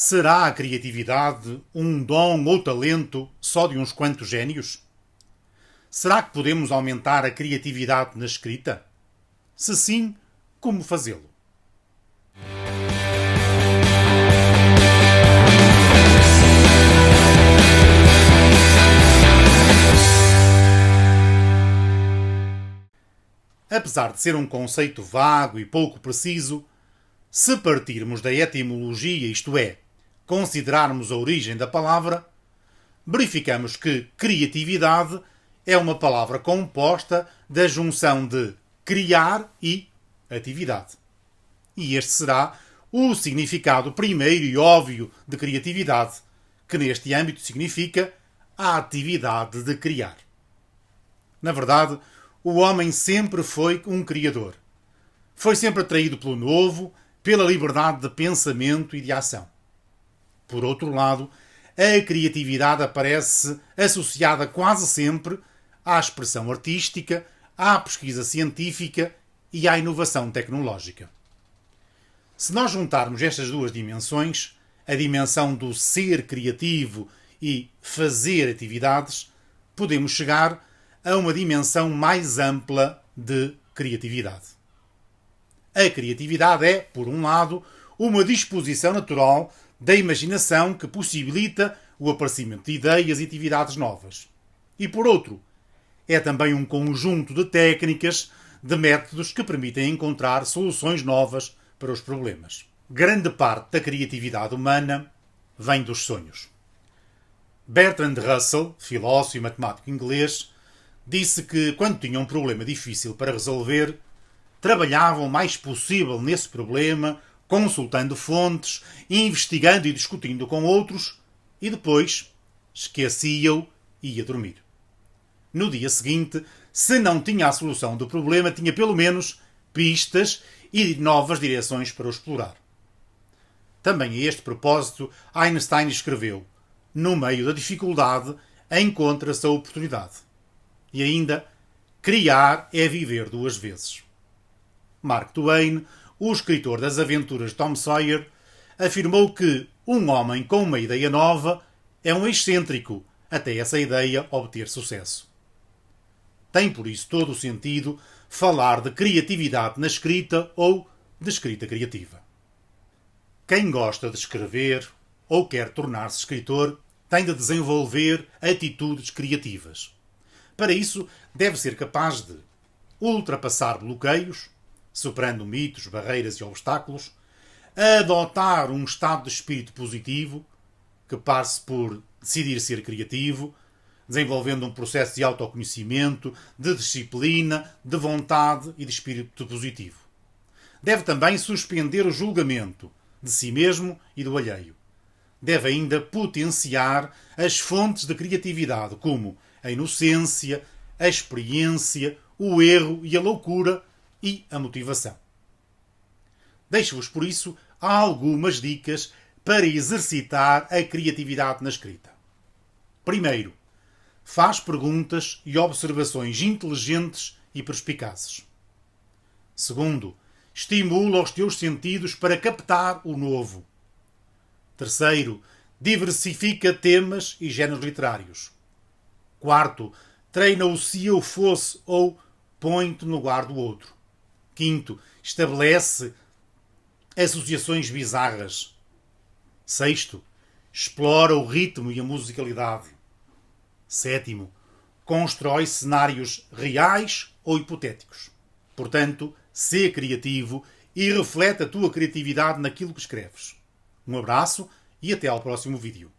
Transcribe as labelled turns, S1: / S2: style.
S1: Será a criatividade um dom ou talento só de uns quantos gênios? Será que podemos aumentar a criatividade na escrita? Se sim, como fazê-lo? Apesar de ser um conceito vago e pouco preciso, se partirmos da etimologia, isto é, considerarmos a origem da palavra, verificamos que criatividade é uma palavra composta da junção de criar e atividade. E este será o significado primeiro e óbvio de criatividade, que neste âmbito significa a atividade de criar. Na verdade, o homem sempre foi um criador. Foi sempre atraído pelo novo, pela liberdade de pensamento e de ação. Por outro lado, a criatividade aparece associada quase sempre à expressão artística, à pesquisa científica e à inovação tecnológica. Se nós juntarmos estas duas dimensões, a dimensão do ser criativo e fazer atividades, podemos chegar a uma dimensão mais ampla de criatividade. A criatividade é, por um lado, uma disposição natural da imaginação que possibilita o aparecimento de ideias e atividades novas. E por outro, é também um conjunto de técnicas, de métodos que permitem encontrar soluções novas para os problemas. Grande parte da criatividade humana vem dos sonhos. Bertrand Russell, filósofo e matemático inglês, disse que quando tinha um problema difícil para resolver, trabalhava o mais possível nesse problema consultando fontes, investigando e discutindo com outros, e depois esquecia-o e ia dormir. No dia seguinte, se não tinha a solução do problema, tinha pelo menos pistas e novas direções para o explorar. Também a este propósito, Einstein escreveu: No meio da dificuldade encontra-se a oportunidade. E ainda, criar é viver duas vezes. Mark Twain o escritor das aventuras Tom Sawyer, afirmou que um homem com uma ideia nova é um excêntrico até essa ideia obter sucesso. Tem por isso todo o sentido falar de criatividade na escrita ou de escrita criativa. Quem gosta de escrever ou quer tornar-se escritor tem de desenvolver atitudes criativas. Para isso, deve ser capaz de ultrapassar bloqueios, superando mitos, barreiras e obstáculos, adotar um estado de espírito positivo, que passe por decidir ser criativo, desenvolvendo um processo de autoconhecimento, de disciplina, de vontade e de espírito positivo. Deve também suspender o julgamento de si mesmo e do alheio. Deve ainda potenciar as fontes de criatividade, como a inocência, a experiência, o erro e a loucura, e a motivação. Deixo-vos, por isso, algumas dicas para exercitar a criatividade na escrita. Primeiro, faz perguntas e observações inteligentes e perspicazes. Segundo, estimula os teus sentidos para captar o novo. Terceiro, diversifica temas e géneros literários. Quarto, treina o se eu fosse ou põe-te no lugar do outro. Quinto, estabelece associações bizarras. Sexto, explora o ritmo e a musicalidade. Sétimo, constrói cenários reais ou hipotéticos. Portanto, sê criativo e reflete a tua criatividade naquilo que escreves. Um abraço e até ao próximo vídeo.